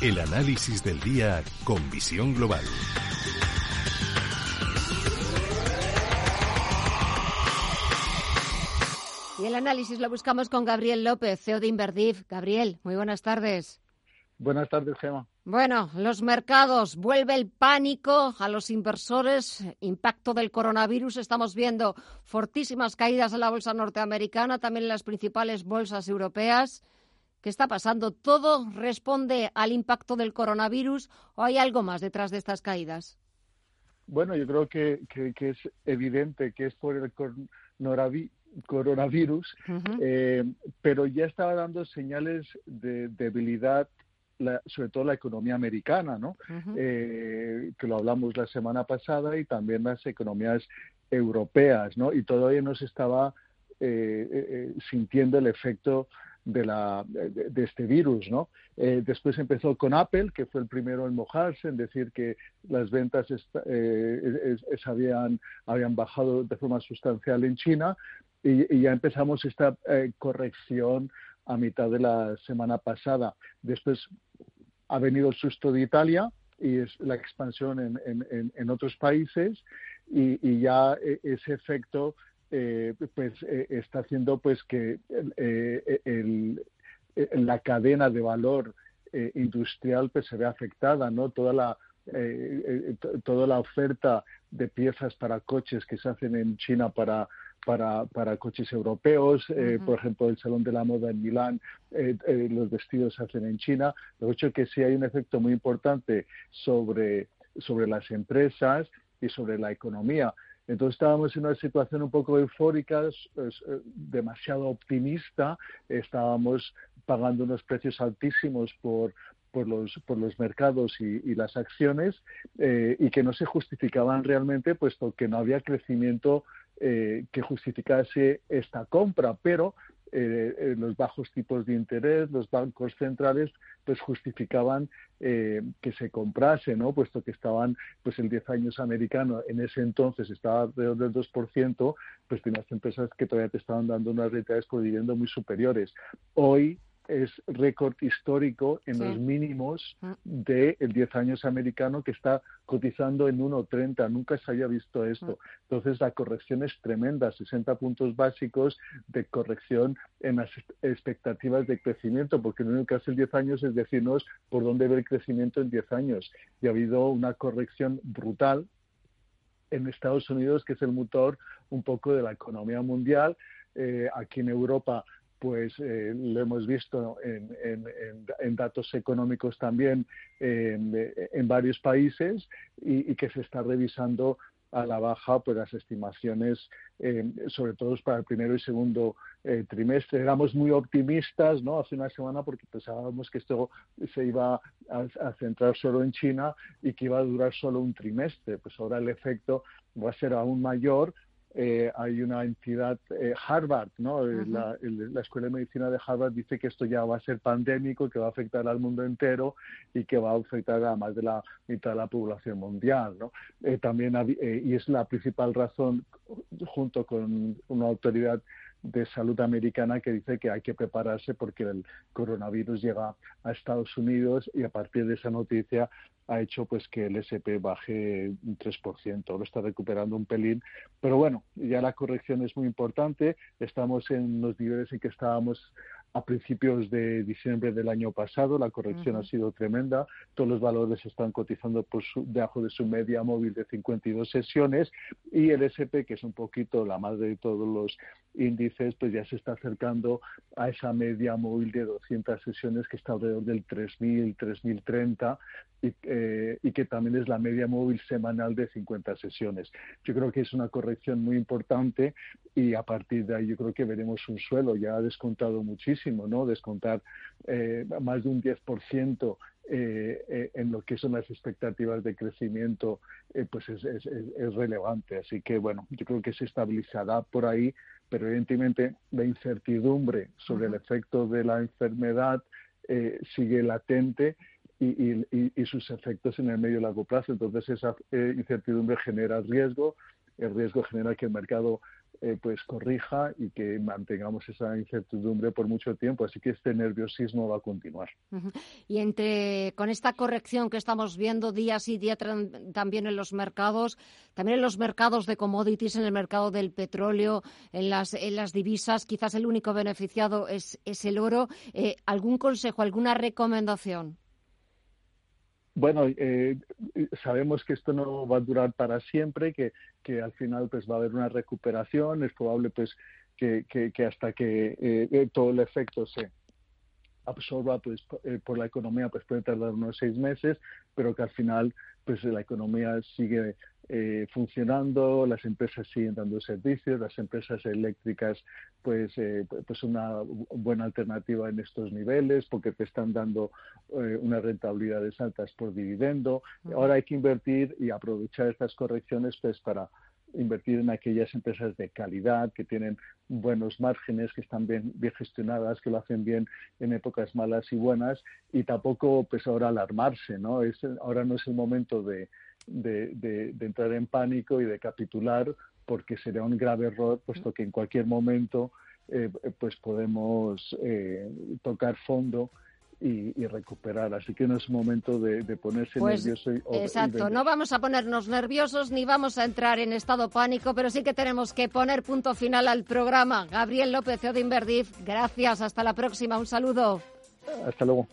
El análisis del día con visión global. Y el análisis lo buscamos con Gabriel López, CEO de Inverdiv. Gabriel, muy buenas tardes. Buenas tardes, Gema. Bueno, los mercados, vuelve el pánico a los inversores, impacto del coronavirus. Estamos viendo fortísimas caídas en la bolsa norteamericana, también en las principales bolsas europeas. ¿Qué está pasando? ¿Todo responde al impacto del coronavirus o hay algo más detrás de estas caídas? Bueno, yo creo que, es evidente que es por el coronavirus, eh, pero ya estaba dando señales de debilidad sobre todo la economía americana, ¿no? Eh, que lo hablamos la semana pasada y también las economías europeas, ¿no? Y todavía no se estaba eh, sintiendo el efecto de, la, de, este virus, ¿no? Eh, después empezó con Apple, que fue el primero en mojarse, en decir que las ventas eh, habían, habían bajado de forma sustancial en China y, ya empezamos esta eh, corrección a mitad de la semana pasada. Después ha venido el susto de Italia y es la expansión en, en, en otros países y, y ya ese efecto eh, pues eh, está haciendo pues que eh, la cadena de valor industrial pues se ve afectada no toda la toda la oferta de piezas para coches que se hacen en China para para, para coches europeos, por ejemplo, el Salón de la Moda en Milán, los vestidos se hacen en China. Lo hecho que sí hay un efecto muy importante sobre, sobre las empresas y sobre la economía. Entonces estábamos en una situación un poco eufórica, eh, demasiado optimista, estábamos pagando unos precios altísimos por, por los, por los mercados y, las acciones eh, y que no se justificaban realmente puesto que no había crecimiento eh, que justificase esta compra, pero eh, eh, los bajos tipos de interés, los bancos centrales, pues justificaban eh, que se comprase, ¿no? Puesto que estaban, pues el 10 años americano en ese entonces estaba alrededor del 2%, pues tenías empresas que todavía te estaban dando unas rentabilidades por dividendo muy superiores. Hoy es récord histórico en los mínimos mm. del de 10 años americano que está cotizando en 1,30. Nunca se había visto esto. Mm. Entonces la corrección es tremenda, 60 puntos básicos de corrección en las expectativas de crecimiento, porque lo único que hace el 10 años es decirnos por dónde ve el crecimiento en 10 años. Y ha habido una corrección brutal en Estados Unidos, que es el motor un poco de la economía mundial. Eh, aquí en Europa pues eh, lo hemos visto en, datos económicos también en varios países y, que se está revisando a la baja pues las estimaciones eh, sobre todo para el primero y segundo eh, trimestre. Éramos muy optimistas no hace una semana porque pensábamos que esto se iba a, centrar solo en China y que iba a durar solo un trimestre. Pues ahora el efecto va a ser aún mayor eh, hay una entidad, eh, Harvard, ¿no? Eh, la, Escuela de Medicina de Harvard dice que esto ya va a ser pandémico, que va a afectar al mundo entero y que va a afectar a más de la mitad de la población mundial, ¿no? también y es la principal razón, junto con una autoridad de salud americana que dice que hay que prepararse porque el coronavirus llega a Estados Unidos y a partir de esa noticia ha hecho pues que el SP baje un 3%, lo está recuperando un pelín, pero bueno, ya la corrección es muy importante, estamos en los niveles en que estábamos a principios de diciembre del año pasado. La corrección ha sido tremenda. Todos los valores están cotizando por debajo de su media móvil de 52 sesiones y el SP, que es un poquito la madre de todos los índices, pues ya se está acercando a esa media móvil de 200 sesiones que está alrededor del 3.000, 3.030 y, eh, y que también es la media móvil semanal de 50 sesiones. Yo creo que es una corrección muy importante y a partir de ahí yo creo que veremos un suelo. Ya ha descontado muchísimo, ¿no? Descontar eh, más de un 10% eh, eh, en lo que son las expectativas de crecimiento, eh, pues es, es, es, relevante. Así que, bueno, yo creo que se estabilizará por ahí, pero evidentemente la incertidumbre sobre el efecto de la enfermedad sigue latente y, y, sus efectos en el medio y largo plazo. Entonces, esa incertidumbre genera riesgo, el riesgo genera que el mercado eh, pues corrija y que mantengamos esa incertidumbre por mucho tiempo. Así que este nerviosismo va a continuar. Y entre con esta corrección que estamos viendo día sí día también en los mercados, también en los mercados de commodities, en el mercado del petróleo, en las, en las divisas, quizás el único beneficiado es, es el oro. Eh, ¿Algún consejo, alguna recomendación? Bueno, eh, sabemos que esto no va a durar para siempre, que, que al final pues va a haber una recuperación, es probable pues que, que, hasta que eh, eh, todo el efecto se absorba pues por la economía pues puede tardar unos seis meses, pero que al final pues la economía sigue eh, funcionando, las empresas siguen dando servicios, las empresas eléctricas pues eh, pues una buena alternativa en estos niveles porque te están dando eh, unas rentabilidades altas por dividendo. Ahora hay que invertir y aprovechar estas correcciones pues para invertir en aquellas empresas de calidad que tienen buenos márgenes, que están bien, bien gestionadas, que lo hacen bien en épocas malas y buenas y tampoco pues ahora alarmarse, ¿no? Es, ahora no es el momento de, de, entrar en pánico y de capitular porque sería un grave error puesto que en cualquier momento eh, pues podemos eh, tocar fondo y, recuperar. Así que no es momento de, ponerse pues, nervioso. exacto, no vamos a ponernos nerviosos ni vamos a entrar en estado pánico, pero sí que tenemos que poner punto final al programa. Gabriel López, CEO de Inverdif, gracias. Hasta la próxima. Un saludo. Hasta luego.